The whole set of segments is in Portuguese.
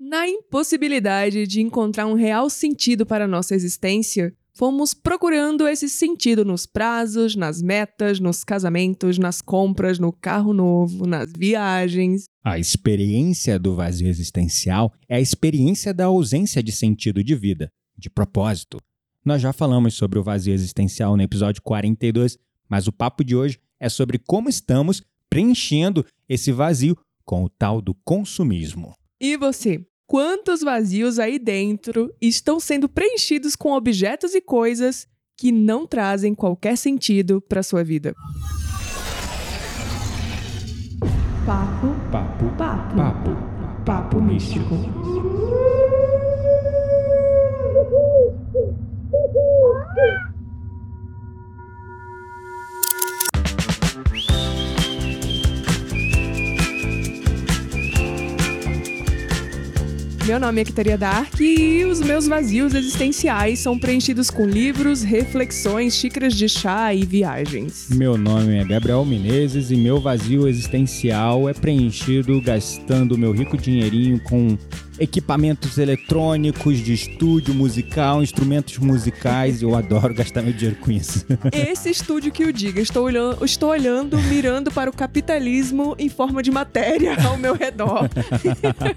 Na impossibilidade de encontrar um real sentido para a nossa existência, fomos procurando esse sentido nos prazos, nas metas, nos casamentos, nas compras, no carro novo, nas viagens. A experiência do vazio existencial é a experiência da ausência de sentido de vida, de propósito. Nós já falamos sobre o vazio existencial no episódio 42, mas o papo de hoje é sobre como estamos preenchendo esse vazio com o tal do consumismo. E você? Quantos vazios aí dentro estão sendo preenchidos com objetos e coisas que não trazem qualquer sentido para sua vida? Papo, papo, papo, papo, papo místico. Meu nome é Kitaria Dark e os meus vazios existenciais são preenchidos com livros, reflexões, xícaras de chá e viagens. Meu nome é Gabriel Menezes e meu vazio existencial é preenchido gastando meu rico dinheirinho com equipamentos eletrônicos de estúdio musical, instrumentos musicais. Eu adoro gastar meu dinheiro com isso. Esse estúdio que o diga. Estou olhando, estou olhando, mirando para o capitalismo em forma de matéria ao meu redor.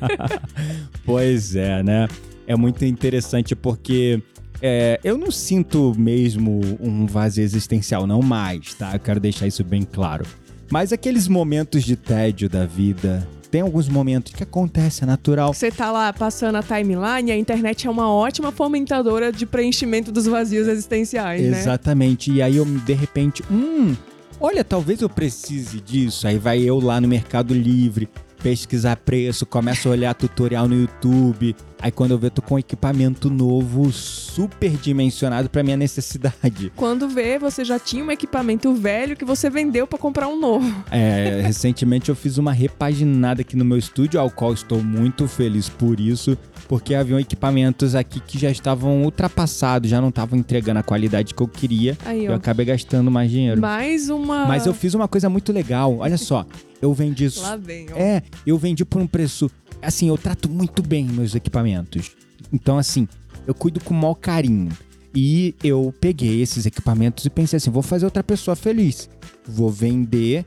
pois é, né? É muito interessante porque é, eu não sinto mesmo um vazio existencial, não mais, tá? Eu quero deixar isso bem claro. Mas aqueles momentos de tédio da vida, tem alguns momentos que acontece, é natural. Você tá lá passando a timeline a internet é uma ótima fomentadora de preenchimento dos vazios existenciais, né? Exatamente. E aí eu, de repente, hum, olha, talvez eu precise disso. Aí vai eu lá no Mercado Livre, pesquisar preço, começo a olhar tutorial no YouTube. Aí quando eu vejo, tô com um equipamento novo, super dimensionado para minha necessidade. Quando vê, você já tinha um equipamento velho que você vendeu para comprar um novo. É, recentemente eu fiz uma repaginada aqui no meu estúdio, ao qual estou muito feliz por isso, porque haviam equipamentos aqui que já estavam ultrapassados, já não estavam entregando a qualidade que eu queria. Aí, eu acabei gastando mais dinheiro. Mais uma. Mas eu fiz uma coisa muito legal. Olha só, eu vendi. Lá vem, ó. É, eu vendi por um preço. Assim, eu trato muito bem meus equipamentos. Então, assim, eu cuido com o maior carinho. E eu peguei esses equipamentos e pensei assim: vou fazer outra pessoa feliz. Vou vender.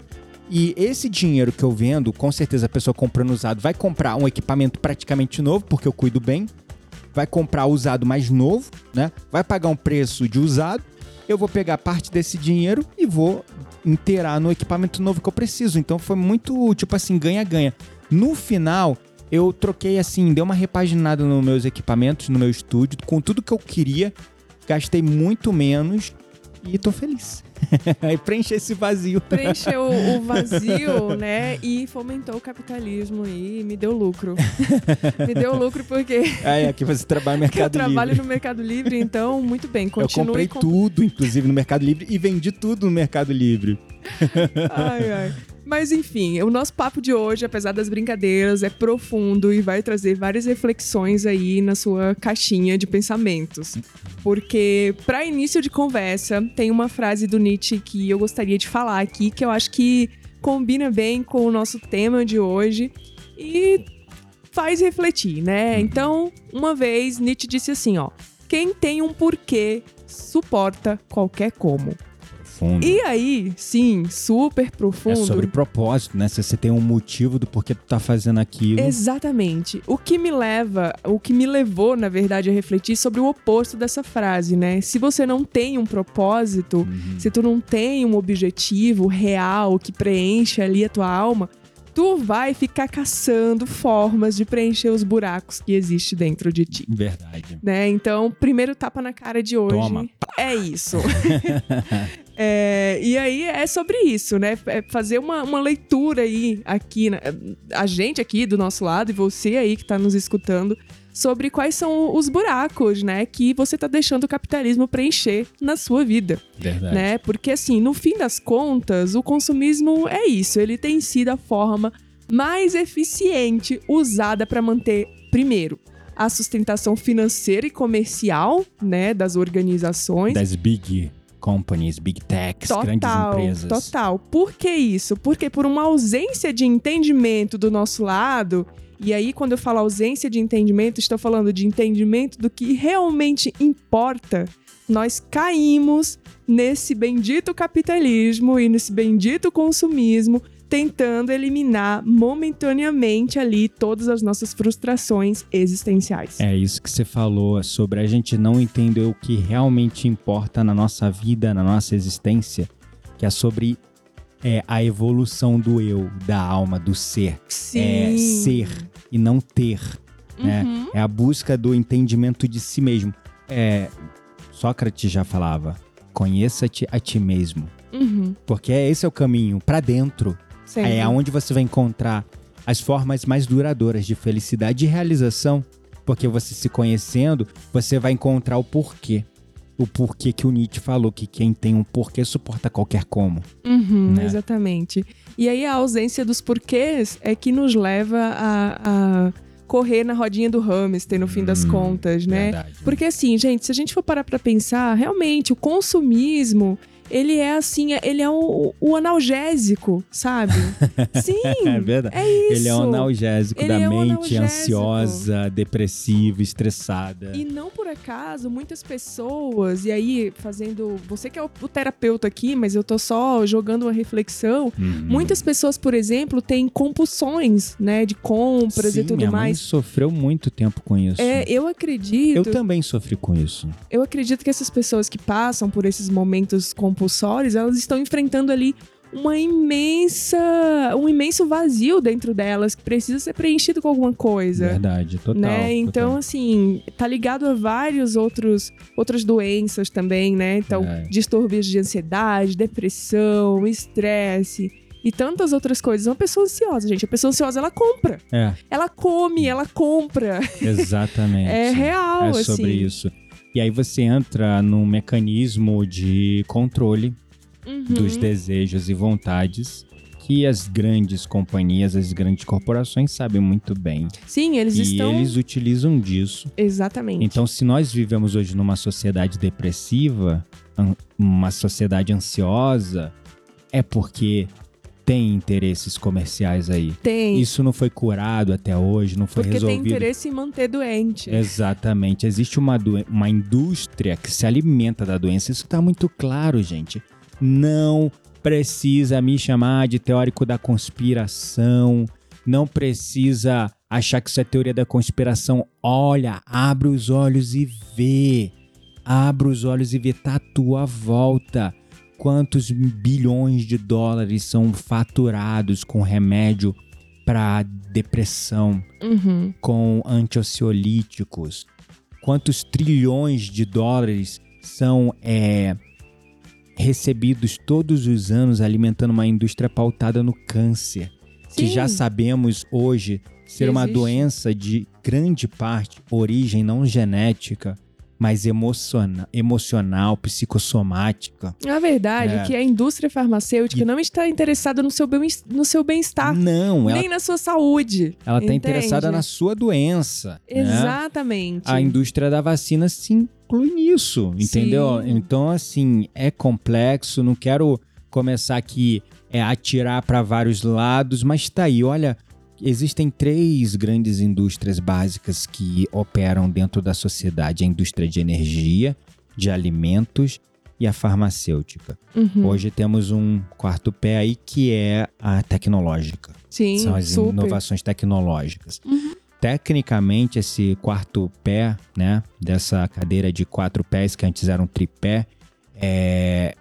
E esse dinheiro que eu vendo, com certeza a pessoa comprando usado vai comprar um equipamento praticamente novo, porque eu cuido bem. Vai comprar usado mais novo, né? Vai pagar um preço de usado. Eu vou pegar parte desse dinheiro e vou inteirar no equipamento novo que eu preciso. Então foi muito, tipo assim, ganha-ganha. No final, eu troquei assim, dei uma repaginada nos meus equipamentos, no meu estúdio, com tudo que eu queria. Gastei muito menos e tô feliz. e preencher esse vazio. Preencheu o vazio, né? E fomentou o capitalismo e me deu lucro. me deu lucro porque. Ah, é, aqui você trabalha no Mercado Livre. Eu trabalho no Mercado Livre, então, muito bem. Continue eu comprei tudo, inclusive, no Mercado Livre e vendi tudo no Mercado Livre. ai, ai. Mas enfim, o nosso papo de hoje, apesar das brincadeiras, é profundo e vai trazer várias reflexões aí na sua caixinha de pensamentos. Porque, para início de conversa, tem uma frase do Nietzsche que eu gostaria de falar aqui, que eu acho que combina bem com o nosso tema de hoje e faz refletir, né? Uhum. Então, uma vez Nietzsche disse assim, ó: quem tem um porquê suporta qualquer como profundo. E aí, sim, super profundo. É sobre propósito, né? Se você tem um motivo do porquê tu tá fazendo aquilo. Exatamente. O que me leva, o que me levou, na verdade, a refletir sobre o oposto dessa frase, né? Se você não tem um propósito, uhum. se tu não tem um objetivo real que preenche ali a tua alma, tu vai ficar caçando formas de preencher os buracos que existem dentro de ti. Verdade. Né? Então, primeiro tapa na cara de hoje. Toma. É isso. É, e aí é sobre isso, né? É fazer uma, uma leitura aí, aqui, né? a gente aqui do nosso lado e você aí que tá nos escutando, sobre quais são os buracos, né, que você tá deixando o capitalismo preencher na sua vida. Verdade. Né? Porque assim, no fim das contas, o consumismo é isso, ele tem sido a forma mais eficiente usada para manter primeiro a sustentação financeira e comercial, né, das organizações. Das big companies, big techs, total, grandes empresas. Total. Por que isso? Porque por uma ausência de entendimento do nosso lado, E aí, quando eu falo ausência de entendimento, estou falando de entendimento do que realmente importa. Nós caímos nesse bendito capitalismo e nesse bendito consumismo, tentando eliminar momentaneamente ali todas as nossas frustrações existenciais. É isso que você falou sobre a gente não entender o que realmente importa na nossa vida, na nossa existência, que é sobre é, a evolução do eu, da alma, do ser. Sim. É ser e não ter. Né? Uhum. É a busca do entendimento de si mesmo. É, Sócrates já falava: conheça-te a ti mesmo. Uhum. Porque esse é o caminho para dentro. Sempre. É aonde você vai encontrar as formas mais duradouras de felicidade e realização. Porque você se conhecendo, você vai encontrar o porquê. O porquê que o Nietzsche falou, que quem tem um porquê suporta qualquer como. Uhum, né? Exatamente. E aí a ausência dos porquês é que nos leva a, a correr na rodinha do hamster no fim das Hum, contas, né? Verdade. Porque assim, gente, se a gente for parar pra pensar, realmente o consumismo, ele é assim, ele é o, o analgésico, sabe? Sim, É verdade. é isso. Ele é um analgésico Ele da é mente analgésico. ansiosa, depressiva, estressada. E não por acaso, muitas pessoas, e aí fazendo. Você que é o, o terapeuta aqui, mas eu tô só jogando uma reflexão. Uhum. Muitas pessoas, por exemplo, têm compulsões, né, de compras Sim, e tudo minha mãe mais. sofreu muito tempo com isso. É, eu acredito. Eu também sofri com isso. eu acredito que essas pessoas que passam por esses momentos compulsórios, elas estão enfrentando ali uma imensa, um imenso vazio dentro delas que precisa ser preenchido com alguma coisa. Verdade, total. né? Então, total. assim, tá ligado a vários outros outras doenças também, né? Então, É. distúrbios de ansiedade, depressão, estresse e tantas outras coisas. Uma pessoa ansiosa, gente, a pessoa ansiosa ela compra, É, ela come, ela compra. exatamente. É real, É assim. sobre isso. E aí você entra num mecanismo de controle Uhum. dos desejos e vontades que as grandes companhias, as grandes corporações sabem muito bem. Sim, eles e estão eles utilizam disso. exatamente. Então, se nós vivemos hoje numa sociedade depressiva, uma sociedade ansiosa, é porque tem interesses comerciais aí. tem, Isso não foi curado até hoje, não foi porque tem resolvido. interesse em manter doente. Exatamente. Existe uma, uma indústria que se alimenta da doença. Isso tá muito claro, gente. Não precisa me chamar de teórico da conspiração. Não precisa achar que isso é teoria da conspiração. Olha, abre os olhos e vê. Abre os olhos e vê. Tá à tua volta. Quantos bilhões de dólares são faturados com remédio para depressão? Uhum. com antiociolíticos? Quantos trilhões de dólares são é, recebidos todos os anos alimentando uma indústria pautada no câncer? Que Sim. já sabemos hoje ser uma existe. doença de grande parte origem não genética, mas emociona- emocional, psicossomática. A verdade é. É. que a indústria farmacêutica E- não está interessada no seu bem- no seu bem-estar, Não, ela, nem na sua saúde. ela tá entende? interessada na sua doença. né? Exatamente. a indústria da vacina se inclui nisso, entendeu? Sim. Então, assim, é complexo, não quero começar aqui é, a atirar para vários lados, mas tá aí, olha, existem três grandes indústrias básicas que operam dentro da sociedade: a indústria de energia, de alimentos e a farmacêutica. Uhum. Hoje temos um quarto pé aí que é a tecnológica. Sim, São as super. inovações tecnológicas. Uhum. Tecnicamente, esse quarto pé, né, dessa cadeira de quatro pés que antes era um tripé, é,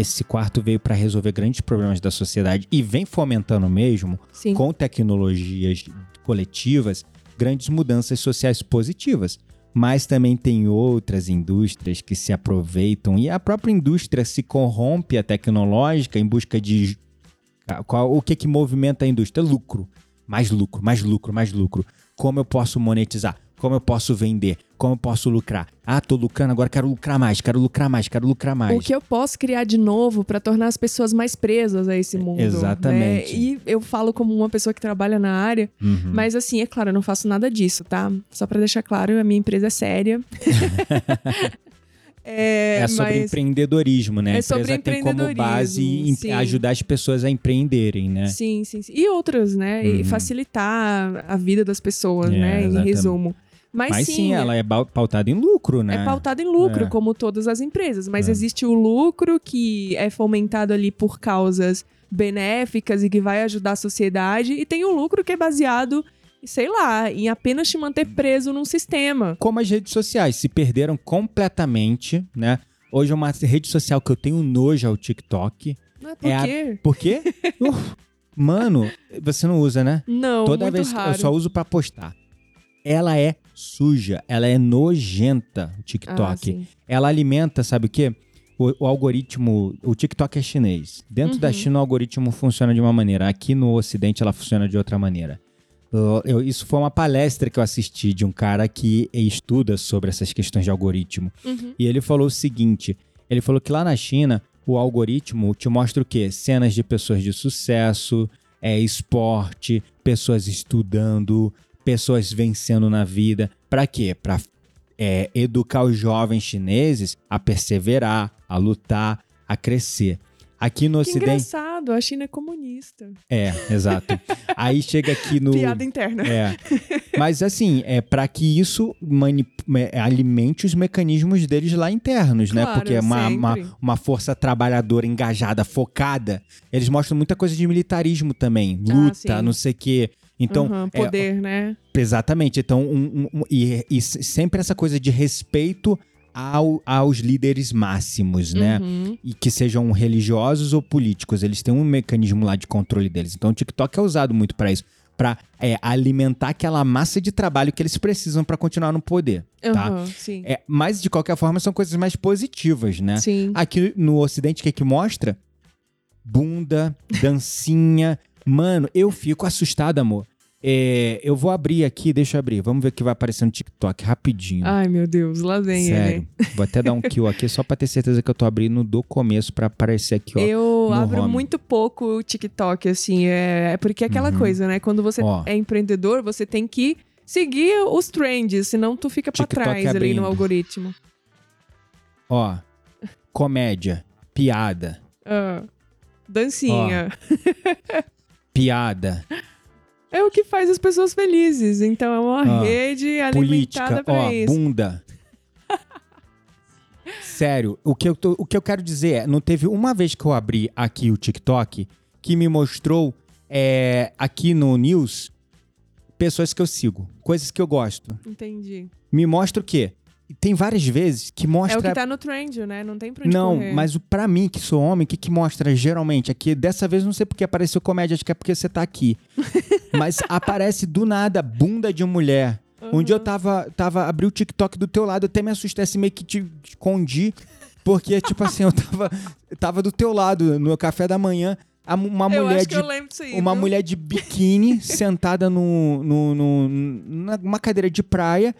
esse quarto veio para resolver grandes problemas da sociedade e vem fomentando mesmo, Sim. com tecnologias coletivas, grandes mudanças sociais positivas. Mas também tem outras indústrias que se aproveitam e a própria indústria se corrompe a tecnológica em busca de qual, o que que movimenta a indústria? Lucro. Mais lucro, mais lucro, mais lucro. Como eu posso monetizar? Como eu posso vender? Como eu posso lucrar? Ah, tô lucrando, agora quero lucrar mais, quero lucrar mais, quero lucrar mais. O que eu posso criar de novo para tornar as pessoas mais presas a esse mundo. Exatamente. né? E eu falo como uma pessoa que trabalha na área, Uhum. mas assim, é claro, eu não faço nada disso, tá? Só para deixar claro, a minha empresa é séria. É, É sobre mas- empreendedorismo, né? É a empresa tem como base em- sim. ajudar as pessoas a empreenderem, né? Sim, sim, sim. E outras, né? E Uhum. facilitar a vida das pessoas, É, né? Em exatamente. resumo. Mas, Mas sim, sim, ela é ba- pautada em lucro, né? é pautada em lucro, É. como todas as empresas. Mas É. existe o lucro que é fomentado ali por causas benéficas e que vai ajudar a sociedade. E tem o lucro que é baseado, sei lá, em apenas te manter preso num sistema. Como as redes sociais se perderam completamente, né? Hoje é uma rede social que eu tenho nojo ao TikTok. Não é por É a- quê? Por quê? Uh, mano, você não usa, né? Não, Toda vez raro. eu só uso pra postar. Ela é suja, ela é nojenta, o Ah, TikTok. sim. ela alimenta, sabe o quê? O, o algoritmo, o TikTok é chinês. Dentro da Uhum. China o algoritmo funciona de uma maneira, aqui no Ocidente ela funciona de outra maneira. Eu- eu- isso foi uma palestra que eu assisti de um cara que estuda sobre essas questões de algoritmo. Uhum. E ele falou o seguinte: ele falou que lá na China o algoritmo te mostra o quê? Cenas de pessoas de sucesso, é, esporte, pessoas estudando, pessoas vencendo na vida. Pra quê? Pra é, educar os jovens chineses a perseverar, a lutar, a crescer. Aqui no Que Ocidente. engraçado, a China é comunista. É, exato. Aí chega aqui no. Piada interna. É. Mas assim, é para que isso mani- é, alimente os mecanismos deles lá internos, né? Claro, Porque é uma, uma, uma força trabalhadora engajada, focada. Eles mostram muita coisa de militarismo também. Ah, Luta, sim. não sei o quê. Então, Uhum, é, poder, né? exatamente. Então, um- um- um- e, e sempre essa coisa de respeito ao- aos líderes máximos, né? Uhum. e que sejam religiosos ou políticos, eles têm um mecanismo lá de controle deles. Então o TikTok é usado muito para isso, para alimentar aquela massa de trabalho que eles precisam para continuar no poder, tá? Uhum, sim. É, mas de qualquer forma são coisas mais positivas, né? Sim. Aqui no Ocidente o que é que mostra? Bunda, dancinha. Mano, eu fico assustado, amor. É, eu vou abrir aqui, deixa eu abrir. Vamos ver o que vai aparecer no TikTok rapidinho. Ai, meu Deus, lá vem Sério. Vou até dar um kill aqui só pra ter certeza que eu tô abrindo do começo pra aparecer aqui, ó. ele. Eu abro home. muito pouco o TikTok, assim, é, é porque é aquela Uhum. coisa, né? Quando você Ó. é empreendedor, você tem que seguir os trends, senão tu fica pra TikTok trás ali abrindo. no algoritmo. Ó, comédia, piada, Ah, dancinha. piada, É o que faz as pessoas felizes. Então é uma Ah, rede alimentada política, pra ó, isso. bunda. Sério, o que, eu tô- o que eu quero dizer é, não teve uma vez que eu abri aqui o TikTok que me mostrou é, aqui no News pessoas que eu sigo, coisas que eu gosto. Entendi. Me mostra o quê? Tem várias vezes que É mostra o que tá no trend, né? Não tem pra onde Não, correr. mas o pra mim, que sou homem, o que, que mostra geralmente? Aqui, dessa vez, não sei porque apareceu comédia, acho que é porque você tá aqui. mas aparece do nada bunda de mulher. Um dia eu tava, tava, abri o TikTok do teu lado, até me assustei assim, meio que te escondi. Porque, tipo assim, eu tava, tava do teu lado, no café da manhã, uma mulher de que eu lembro disso aí. uma viu? mulher de biquíni sentada no, no, no- numa cadeira de praia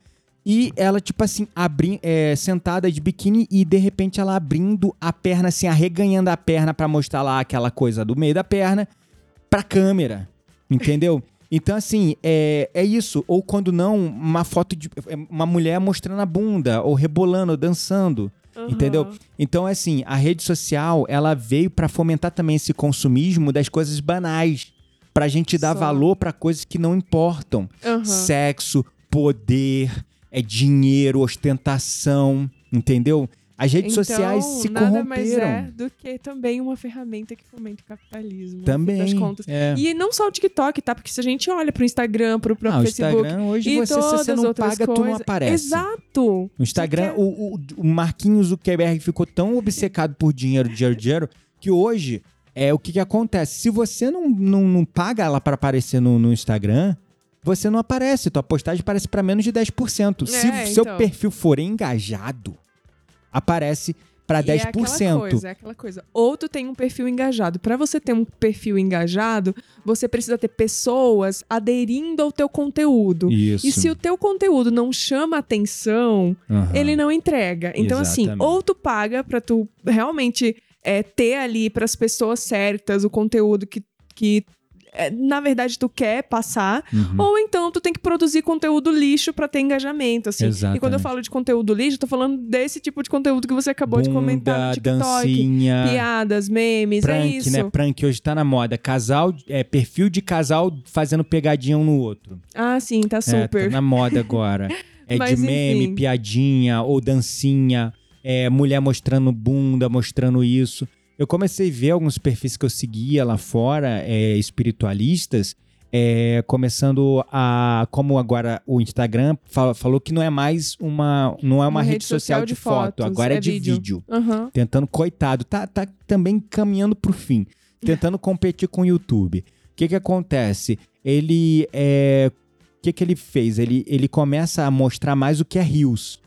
e ela, tipo assim, abri, é, sentada de biquíni e de repente ela abrindo a perna, assim, arreganhando a perna pra mostrar lá aquela coisa do meio da perna pra câmera. Entendeu? Então, assim, é, é isso. Ou quando não, uma foto de é, uma mulher mostrando a bunda, ou rebolando, ou dançando. Aham. Entendeu? Então, assim, a rede social, ela veio pra fomentar também esse consumismo das coisas banais. Pra gente dar Só. valor pra coisas que não importam. Aham. Sexo, poder, é dinheiro, ostentação, entendeu? As redes então, sociais se nada mais corromperam. é do que também uma ferramenta que fomenta o capitalismo. Também. Das contas. é. E não só o TikTok, tá? Porque se a gente olha pro Instagram, pro Ah, próprio o Facebook Instagram, hoje e você, se você não paga, tu não coisas- aparece. Exato. No Instagram, Você o, o, o Marquinhos Zuckerberg ficou tão obcecado por dinheiro, dinheiro, dinheiro, que hoje, é o que, que acontece? Se você não, não, não paga ela para aparecer no, no Instagram, você não aparece. Tua postagem aparece para menos de 10%. Se É, seu então. perfil for engajado, aparece para E É aquela 10%. coisa, é aquela coisa. Ou tu tem um perfil engajado. Pra você ter um perfil engajado, você precisa ter pessoas aderindo ao teu conteúdo. Isso. E se o teu conteúdo não chama atenção, Aham. ele não entrega. Então, assim, Exatamente. ou tu paga pra tu realmente é, ter ali pras pessoas certas o conteúdo que, que é, na verdade tu quer passar, Uhum. ou então tu tem que produzir conteúdo lixo pra ter engajamento, assim. E quando eu Exatamente. falo de conteúdo lixo, eu tô falando desse tipo de conteúdo que você acabou de comentar no Bunda, TikTok. dancinha, Piadas, memes, é prank, isso. né? Prank hoje tá na moda. Casal, é, perfil de casal fazendo pegadinha um no outro. Ah, sim, tá É, super. tá na moda agora. É Mas, de meme, enfim. piadinha ou dancinha, é, mulher mostrando bunda, mostrando isso. Eu comecei a ver alguns perfis que eu seguia lá fora, é, espiritualistas, é, começando a. Como agora o Instagram fala- falou que não é mais uma. Não é uma, rede, social, de foto, fotos, agora é, é de vídeo. vídeo. Aham. Tentando, coitado, tá, tá também caminhando pro fim. Tentando competir com o YouTube. O que que acontece? Ele é. O que que ele fez? Ele, ele começa a mostrar mais o que é Reels.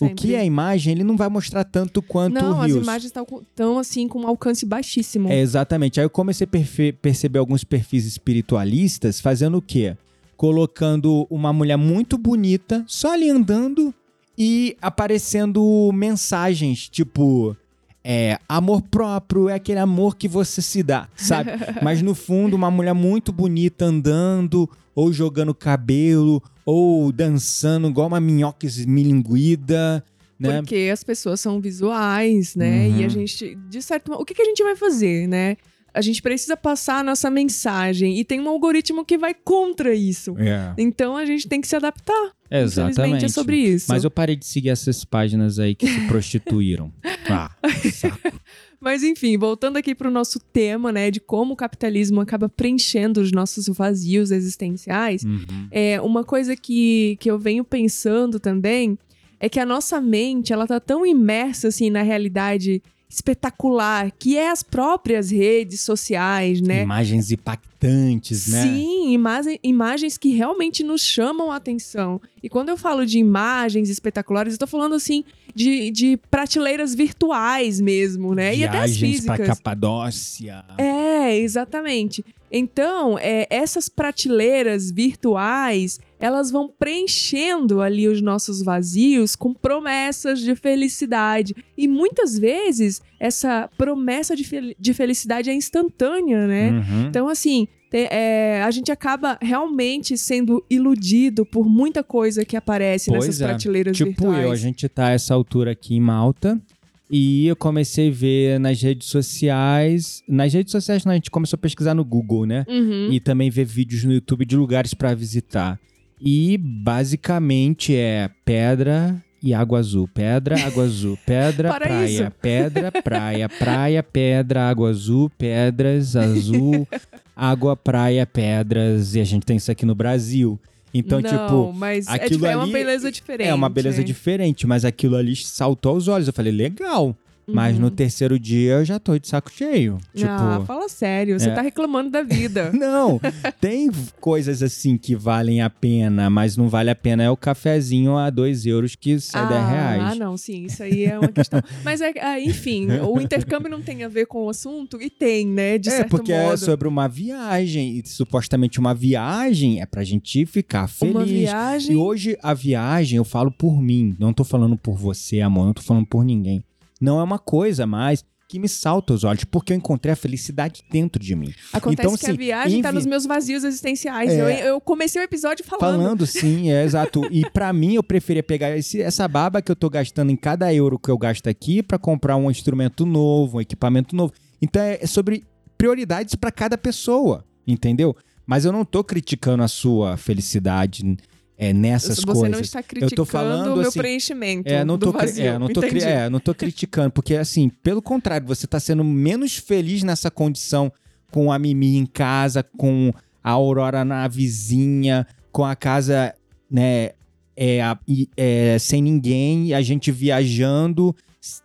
Uhum, O sempre. que é imagem, ele não vai mostrar tanto quanto Não, o as Reels. imagens estão assim com um alcance baixíssimo. É, exatamente. Aí eu comecei a perceber alguns perfis espiritualistas fazendo o quê? Colocando uma mulher muito bonita, só ali andando e aparecendo mensagens tipo. É, amor próprio é aquele amor que você se dá, sabe? Mas no fundo, uma mulher muito bonita andando, ou jogando cabelo, ou dançando igual uma minhoca esmilinguida, né? Porque as pessoas são visuais, né? Uhum. E a gente, de certo modo, o que, que a gente vai fazer, né? A gente precisa passar a nossa mensagem e tem um algoritmo que vai contra isso. É, Então a gente tem que se adaptar. Infelizmente exatamente. é sobre isso. Mas eu parei de seguir essas páginas aí que se prostituíram. Ah, saco. Mas enfim, voltando aqui para o nosso tema, né, de como o capitalismo acaba preenchendo os nossos vazios existenciais, Uhum. é uma coisa que, que eu venho pensando também é que a nossa mente, ela tá tão imersa assim na realidade espetacular, que é as próprias redes sociais, né? Imagens impactantes, né? Sim, imagem- imagens que realmente nos chamam a atenção. E quando eu falo de imagens espetaculares, eu tô falando assim de, de prateleiras virtuais mesmo, né? e até as Viagens físicas. pra Capadócia. É, exatamente. Então, é, essas prateleiras virtuais, elas vão preenchendo ali os nossos vazios com promessas de felicidade. E muitas vezes, essa promessa de, fel- de felicidade é instantânea, né? Uhum. Então, assim, é, a gente acaba realmente sendo iludido por muita coisa que aparece Pois nessas é. prateleiras Tipo virtuais. eu, a gente tá a essa altura aqui em Malta. E eu comecei a ver nas redes sociais. Nas redes sociais, não, a gente começou a pesquisar no Google, né? Uhum. E também ver vídeos no YouTube de lugares pra visitar. E basicamente é pedra e água azul. Pedra, água azul. Pedra, praia. Pedra, praia. Praia, pedra, água azul. Pedras, azul. água, praia, pedras. E a gente tem isso aqui no Brasil. Então, Não, tipo, mas é, aquilo tipo, é uma ali beleza diferente. é uma beleza diferente, mas aquilo ali saltou aos olhos. Eu falei, legal. Mas no terceiro dia eu já tô de saco cheio. Tipo. Uhum. Ah, fala sério, você é. tá reclamando da vida. Não, tem coisas assim que valem a pena, mas não vale a pena é o cafezinho a 2 euros que sai 10 ah, reais. ah, não, sim, isso aí é uma questão. Mas, é, ah, enfim, o intercâmbio não tem a ver com o assunto? E tem, né, de é, certo porque é modo. sobre uma viagem. E supostamente uma viagem é pra gente ficar feliz. Uma viagem... E hoje a viagem, eu falo por mim, não tô falando por você, amor, não tô falando por ninguém. Não é uma coisa mais que me salta aos olhos, porque eu encontrei a felicidade dentro de mim. Acontece então, que a assim, viagem tá envi- nos meus vazios existenciais. É. Eu, eu comecei o episódio falando. Falando, sim, é exato. E pra mim, eu preferia pegar esse- essa baba que eu tô gastando em cada euro que eu gasto aqui pra comprar um instrumento novo, um equipamento novo. Então é sobre prioridades pra cada pessoa, entendeu? Mas eu não tô criticando a sua felicidade é, nessas Você coisas. não está criticando tô falando, o meu assim, preenchimento É, não tô, cri- vazio. é, não tô, é, não tô criticando, porque assim, pelo contrário, você tá sendo menos feliz nessa condição com a Mimi em casa, com a Aurora na vizinha, com a casa, né, é, é, sem ninguém, a gente viajando,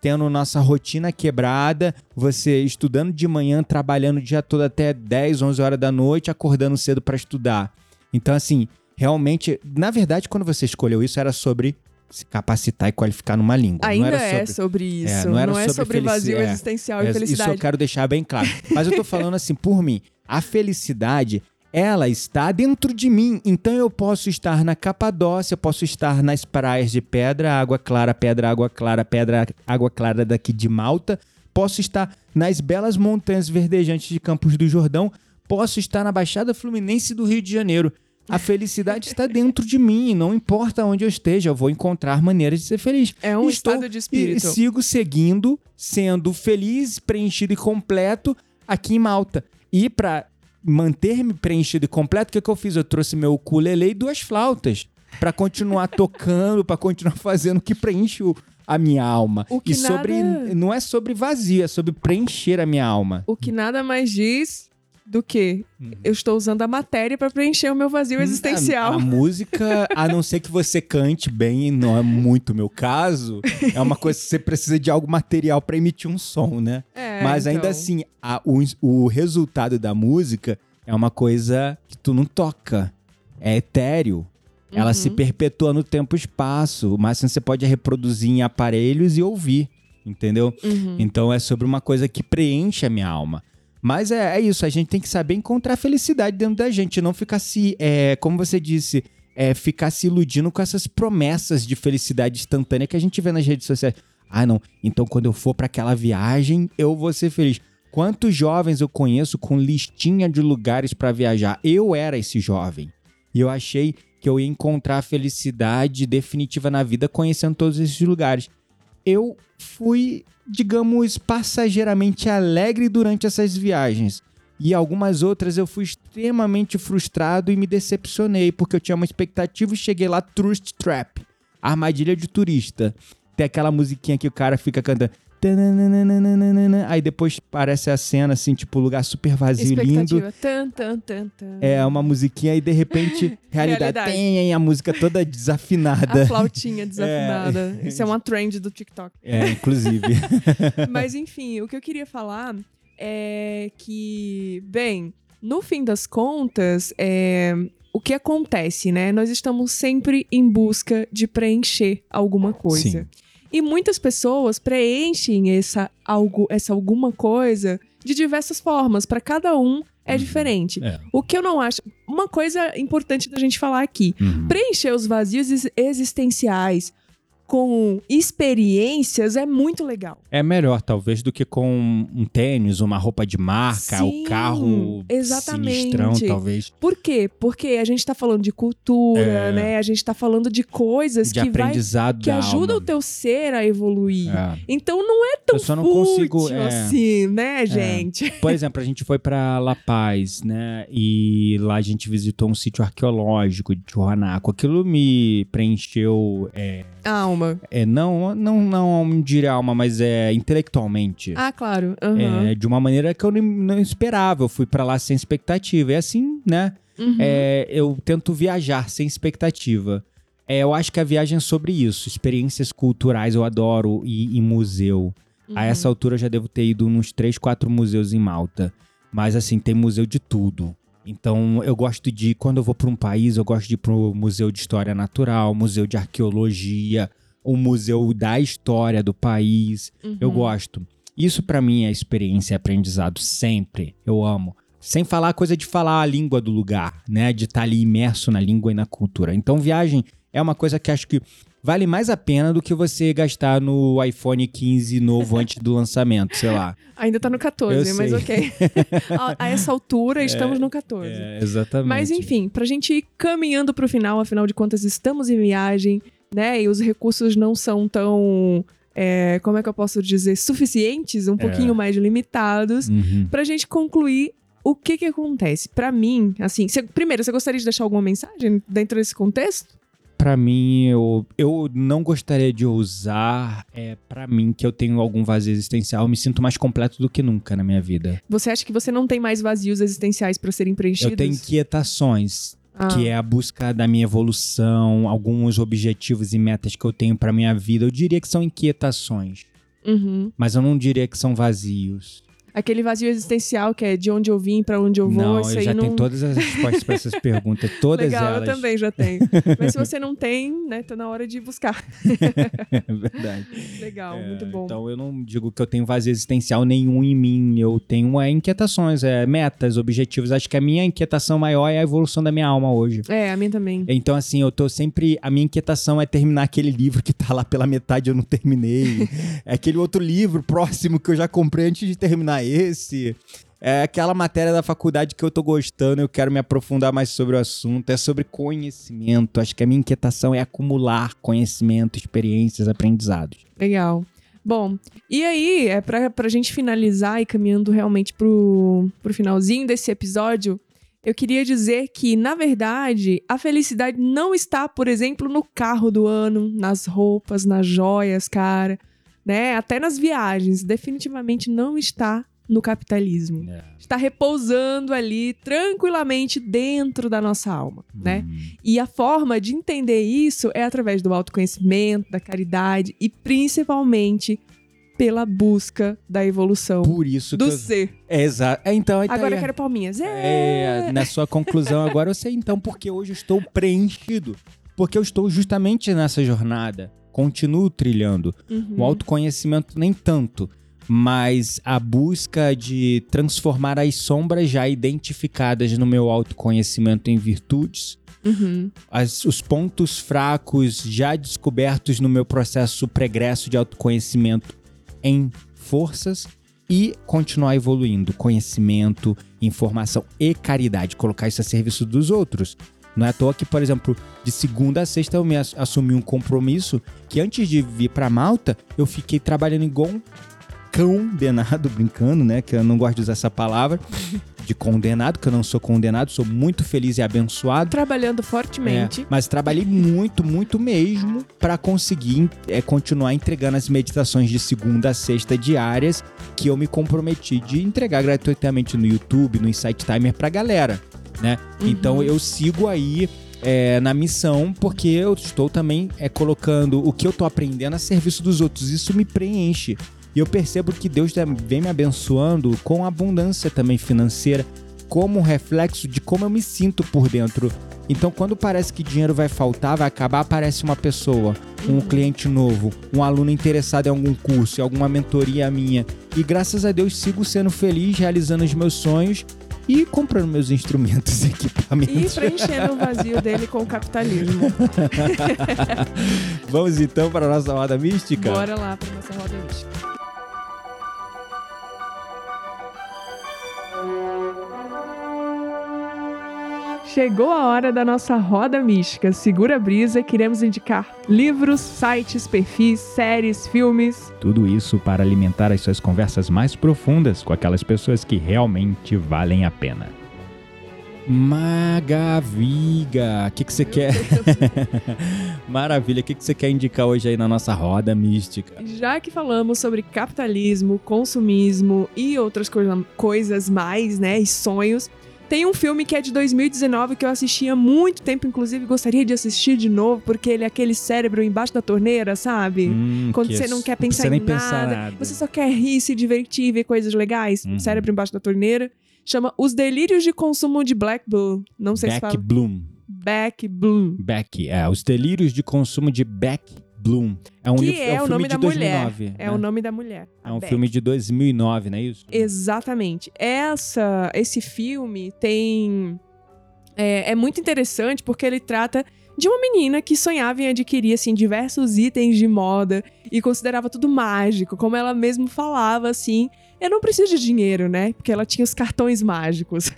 tendo nossa rotina quebrada, você estudando de manhã, trabalhando o dia todo até 10, 11 horas da noite, acordando cedo pra estudar. Então, assim, realmente, na verdade, quando você escolheu isso, era sobre se capacitar e qualificar numa língua. não Ainda era é sobre... sobre isso. É, não, não era é sobre sobre vazio é, existencial É, e Isso felicidade. eu quero deixar bem claro. Mas eu tô falando assim, por mim, a felicidade, ela está dentro de mim. Então eu posso estar na Capadócia, posso estar nas praias de Pedra, Água Clara, Pedra, Água Clara, Pedra, Água Clara daqui de Malta. Posso estar nas belas montanhas verdejantes de Campos do Jordão. Posso estar na Baixada Fluminense do Rio de Janeiro. A felicidade está dentro de mim, não importa onde eu esteja, eu vou encontrar maneiras de ser feliz. É um Estou- estado de E espírito. sigo seguindo, sendo feliz, preenchido e completo aqui em Malta. E pra manter-me preenchido e completo, o que, que eu fiz? Eu trouxe meu ukulele e duas flautas pra continuar tocando, pra continuar fazendo o que preenche o- a minha alma. O que e sobre nada- não é sobre vazio, é sobre preencher a minha alma. O que nada mais diz do que Uhum. eu estou usando a matéria para preencher o meu vazio existencial. A, a música, a não ser que você cante bem, não é muito o meu caso, é uma coisa que você precisa de algo material pra emitir um som, né? É, Mas ainda então. assim, a- o, o resultado da música é uma coisa que tu não toca. É etéreo. Ela Uhum. se perpetua no tempo e espaço. O máximo que você pode é reproduzir em aparelhos e ouvir. Entendeu? Uhum. Então é sobre uma coisa que preenche a minha alma. Mas é, é isso, a gente tem que saber encontrar felicidade dentro da gente, não ficar se, é, como você disse, é, ficar se iludindo com essas promessas de felicidade instantânea que a gente vê nas redes sociais. Ah, não, então quando eu for pra aquela viagem, eu vou ser feliz. Quantos jovens eu conheço com listinha de lugares pra viajar? Eu era esse jovem. E eu achei que eu ia encontrar a felicidade definitiva na vida conhecendo todos esses lugares. Eu fui, digamos, passageiramente alegre durante essas viagens. E algumas outras eu fui extremamente frustrado e me decepcionei, porque eu tinha uma expectativa e cheguei lá, Tourist Trap, armadilha de turista. Tem aquela musiquinha que o cara fica cantando. Aí depois parece a cena, assim, tipo, lugar super vazio, lindo. Tan, tan, tan. É uma musiquinha e de repente, realidade, Realidade. tem a música toda desafinada. A flautinha desafinada. Isso é uma trend do TikTok. É, inclusive. Mas enfim, o que eu queria falar é que, bem, no fim das contas, é, o que acontece, né? Nós estamos sempre em busca de preencher alguma coisa. Sim. E muitas pessoas preenchem essa, algo, essa alguma coisa de diversas formas. Para cada um é Uhum. diferente. É. O que eu não acho. Uma coisa importante da gente falar aqui: Uhum. preencher os vazios ex- existenciais com experiências é muito legal. É melhor, talvez, do que com um tênis, uma roupa de marca, Sim, o carro exatamente. sinistrão, talvez. Por quê? Porque a gente tá falando de cultura, É. né? A gente tá falando de coisas De que vai aprendizado que da ajuda alma. o teu ser a evoluir. É. Então não é tão Eu só não consigo, é. assim, né, gente? Por exemplo, a gente foi pra La Paz, né? E lá a gente visitou um sítio arqueológico de Tijuanaco. Aquilo me preencheu, é, Alma. É, não, não, não diria alma, mas é intelectualmente. Ah, claro. aham. É, de uma maneira que eu não esperava. Eu fui pra lá sem expectativa. É assim, né? Uhum. É, eu tento viajar sem expectativa. É, eu acho que a viagem é sobre isso. Experiências culturais eu adoro ir em museu. A Uhum. essa altura eu já devo ter ido nos três, quatro museus em Malta. Mas assim, tem museu de tudo. Então eu gosto de, quando eu vou para um país, eu gosto de ir pro Museu de História Natural, Museu de Arqueologia, o Museu da História do país. Eu Uhum. gosto. Isso pra mim é experiência e aprendizado sempre. Eu amo. Sem falar a coisa de falar a língua do lugar, né? De estar ali imerso na língua e na cultura. Então, viagem é uma coisa que acho que vale mais a pena do que você gastar no iPhone 15 novo antes do lançamento, sei lá. Ainda tá no 14, Eu mas ok. a, a essa altura, estamos no 14. É, exatamente. Mas enfim, pra gente ir caminhando pro final, afinal de contas, estamos em viagem, né? E os recursos não são tão. é, como é que eu posso dizer? Suficientes, um pouquinho mais limitados. Uhum. Pra gente concluir. O que que acontece? Pra mim, assim, cê- primeiro, você gostaria de deixar alguma mensagem dentro desse contexto? Pra mim, eu, eu não gostaria de usar. É para mim que eu tenho algum vazio existencial. Eu me sinto mais completo do que nunca na minha vida. Você acha que você não tem mais vazios existenciais pra serem preenchidos? Eu tenho inquietações. Ah, que é a busca da minha evolução, alguns objetivos e metas que eu tenho pra minha vida. Eu diria que são inquietações, uhum. mas eu não diria que são vazios. Aquele vazio existencial que é de onde eu vim, pra onde eu vou, não, isso eu aí já não... tenho todas as respostas pra essas perguntas, todas Legal, elas. eu também já tenho. Mas se você não tem, né, tá na hora de buscar. É verdade. Legal, É, muito bom. Então eu não digo que eu tenho vazio existencial nenhum em mim. Eu tenho é, inquietações, é, metas, objetivos. Acho que a minha inquietação maior é a evolução da minha alma hoje. É, a minha também. Então, assim, eu tô sempre. A minha inquietação é terminar aquele livro que tá lá pela metade eu não terminei. é aquele outro livro próximo que eu já comprei antes de terminar esse. É aquela matéria da faculdade que eu tô gostando, eu quero me aprofundar mais sobre o assunto. É sobre conhecimento. Acho que a minha inquietação é acumular conhecimento, experiências, aprendizados. Legal. Bom, e aí, é pra, pra gente finalizar e caminhando realmente pro, pro finalzinho desse episódio, eu queria dizer que, na verdade, a felicidade não está, por exemplo, no carro do ano, nas roupas, nas joias, cara, né? Até nas viagens. Definitivamente não está no capitalismo. É. Está repousando ali tranquilamente dentro da nossa alma, né? Hum. E a forma de entender isso é através do autoconhecimento, da caridade e principalmente pela busca da evolução Por isso do eu... ser. É, exato. É, então, aí tá Agora aí. eu quero palminhas. É, na sua conclusão agora eu sei então porque hoje eu estou preenchido. Porque eu estou justamente nessa jornada. Continuo trilhando. Uhum. O autoconhecimento nem tanto, mas a busca de transformar as sombras já identificadas no meu autoconhecimento em virtudes, Uhum. as- os pontos fracos já descobertos no meu processo pregresso de autoconhecimento em forças e continuar evoluindo. Conhecimento, informação e caridade. Colocar isso a serviço dos outros. Não é à toa que, por exemplo, de segunda a sexta eu me ass- assumi um compromisso que antes de vir pra Malta, eu fiquei trabalhando igual um condenado, brincando, né? Que eu não gosto de usar essa palavra, de condenado, que eu não sou condenado, sou muito feliz e abençoado. Trabalhando fortemente. É, mas trabalhei muito, muito mesmo para conseguir é, continuar entregando as meditações de segunda a sexta diárias que eu me comprometi de entregar gratuitamente no YouTube, no Insight Timer pra galera, né? Uhum. Então eu sigo aí é, na missão porque eu estou também é, colocando o que eu tô aprendendo a serviço dos outros. Isso me preenche. E eu percebo que Deus vem me abençoando com abundância também financeira, como um reflexo de como eu me sinto por dentro. Então, quando parece que dinheiro vai faltar, vai acabar, aparece uma pessoa, um cliente novo, um aluno interessado em algum curso, em alguma mentoria minha. E graças a Deus sigo sendo feliz, realizando os meus sonhos e comprando meus instrumentos e E equipamentos. preenchendo o vazio dele com o capitalismo. Vamos então para a nossa roda mística? Bora lá pra nossa roda mística. Chegou a hora da nossa roda mística. Segura a brisa, queremos indicar livros, sites, perfis, séries, filmes. Tudo isso para alimentar as suas conversas mais profundas com aquelas pessoas que realmente valem a pena. Magaviga, o que, que você quer? Maravilha, o que, que você quer indicar hoje aí na nossa roda mística? Já que falamos sobre capitalismo, consumismo e outras coisa, coisas mais, né, e sonhos, tem um filme que é de 2019 que eu assisti há muito tempo, inclusive gostaria de assistir de novo, porque ele é aquele cérebro embaixo da torneira, sabe? Hum, Quando você isso. não quer pensar em nem pensar nada, você só quer rir, se divertir, ver coisas legais. Uhum. Cérebro embaixo da torneira. Chama Os Delírios de Consumo de Black Bull. Não sei se Beck fala. Bloom. Back Bloom. Beck, é, os delírios de consumo de Beck Bloom. É um, Que livro- é, um o filme nome de da 2009. mulher. É né? o nome da mulher. É um Beck. filme de 2009, não é isso? Exatamente. Essa, esse filme tem. É, é muito interessante porque ele trata de uma menina que sonhava em adquirir assim, diversos itens de moda e considerava tudo mágico, como ela mesmo falava assim. Eu não preciso de dinheiro, né? Porque ela tinha os cartões mágicos.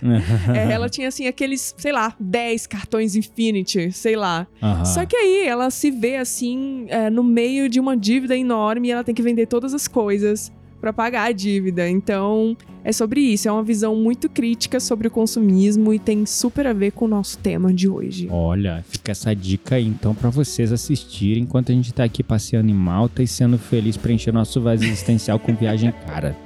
É, ela tinha, assim, aqueles, sei lá, 10 cartões Infinity, sei lá. Aham. Só que aí ela se vê, assim, é, no meio de uma dívida enorme e ela tem que vender todas as coisas pra pagar a dívida. Então, é sobre isso. É uma visão muito crítica sobre o consumismo e tem super a ver com o nosso tema de hoje. Olha, fica essa dica aí então pra vocês assistirem enquanto a gente tá aqui passeando em Malta e sendo feliz preencher nosso vazio existencial com viagem cara.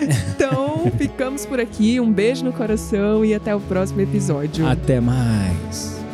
Então, ficamos por aqui. Um beijo no coração e até o próximo episódio. Até mais.